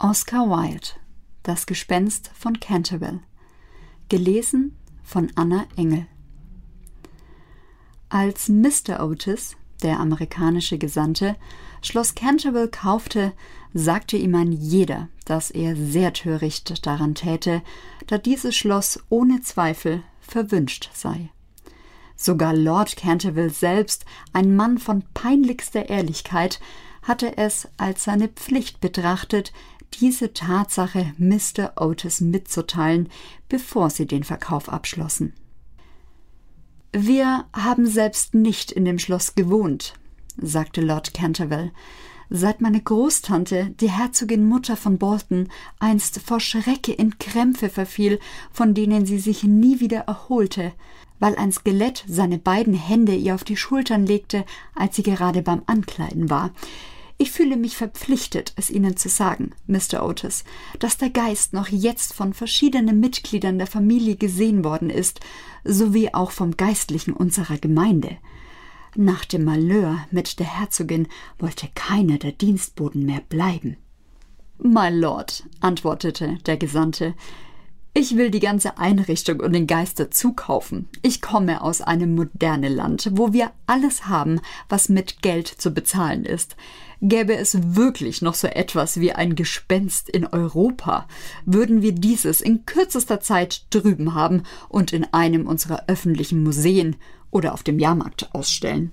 Oscar Wilde Das Gespenst von Canterville Gelesen von Anna Engel Als Mr. Otis, der amerikanische Gesandte, Schloss Canterville kaufte, sagte ihm ein jeder, dass er sehr töricht daran täte, da dieses Schloss ohne Zweifel verwünscht sei. Sogar Lord Canterville selbst, ein Mann von peinlichster Ehrlichkeit, hatte es als seine Pflicht betrachtet, diese Tatsache Mr. Otis mitzuteilen, bevor sie den Verkauf abschlossen. Wir haben selbst nicht in dem Schloss gewohnt, sagte Lord Canterville, seit meine Großtante, die Herzogin Mutter von Bolton, einst vor Schrecke in Krämpfe verfiel, von denen sie sich nie wieder erholte, weil ein Skelett seine beiden Hände ihr auf die Schultern legte, als sie gerade beim Ankleiden war. Ich fühle mich verpflichtet, es Ihnen zu sagen, Mr. Otis, dass der Geist noch jetzt von verschiedenen Mitgliedern der Familie gesehen worden ist, sowie auch vom Geistlichen unserer Gemeinde. Nach dem Malheur mit der Herzogin wollte keiner der Dienstboten mehr bleiben. My Lord, antwortete der Gesandte, ich will die ganze Einrichtung und den Geist dazu kaufen. Ich komme aus einem modernen Land, wo wir alles haben, was mit Geld zu bezahlen ist. Gäbe es wirklich noch so etwas wie ein Gespenst in Europa, würden wir dieses in kürzester Zeit drüben haben und in einem unserer öffentlichen Museen oder auf dem Jahrmarkt ausstellen.